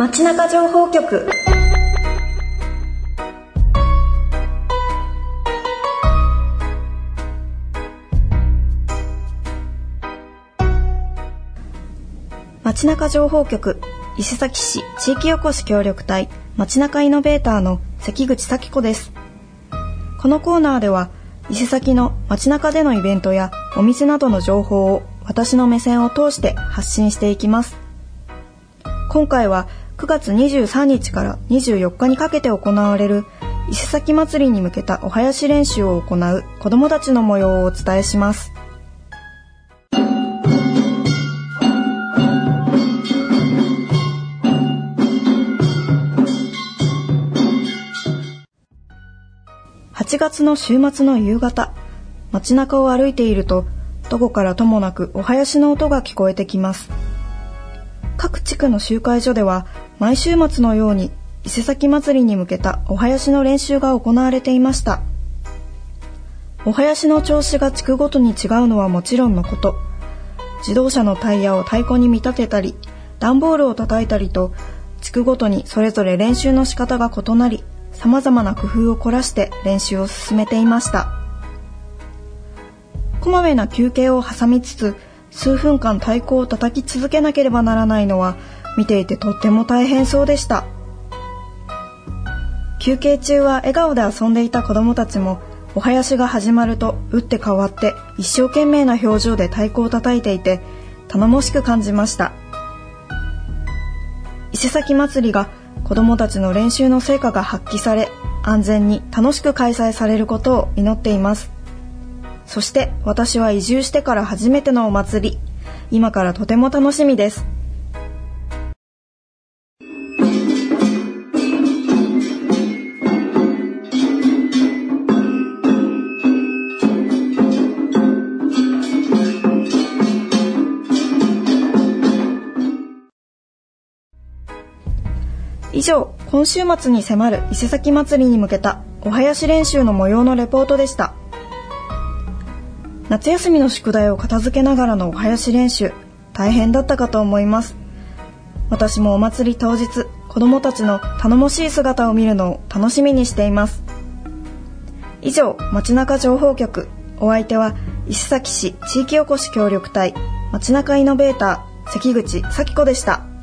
街中情報局。街中情報局伊勢崎市地域おこし協力隊街中イノベーターの関口咲子です。このコーナーでは伊勢崎の街中でのイベントやお店などの情報を私の目線を通して発信していきます。今回は9月23日から24日にかけて行われる伊勢崎祭りに向けたお囃子練習を行う子どもたちの模様をお伝えします。8月の週末の夕方街中を歩いているとどこからともなくお囃子の音が聞こえてきます。各地区の集会所では毎週末のように伊勢崎祭りに向けたお囃子の練習が行われていました。お囃子の調子が地区ごとに違うのはもちろんのこと。自動車のタイヤを太鼓に見立てたり段ボールを叩いたりと地区ごとにそれぞれ練習の仕方が異なり様々な工夫を凝らして練習を進めていました。こまめな休憩を挟みつつ数分間太鼓を叩き続けなければならないのは見ていてとっても大変そうでした。休憩中は笑顔で遊んでいた子供たちもお囃子が始まると打って変わって一生懸命な表情で太鼓を叩いていて頼もしく感じました。伊勢崎祭りが子供たちの練習の成果が発揮され安全に楽しく開催されることを祈っています。そして私は移住してから初めてのお祭り。今からとても楽しみです。以上今週末に迫る伊勢崎祭りに向けたお囃子練習の模様のレポートでした。夏休みの宿題を片付けながらのお囃子練習大変だったかと思います私もお祭り当日子供たちの頼もしい姿を見るのを楽しみにしています以上街中情報局お相手は伊勢崎市地域おこし協力隊街中イノベーター関口咲子でした。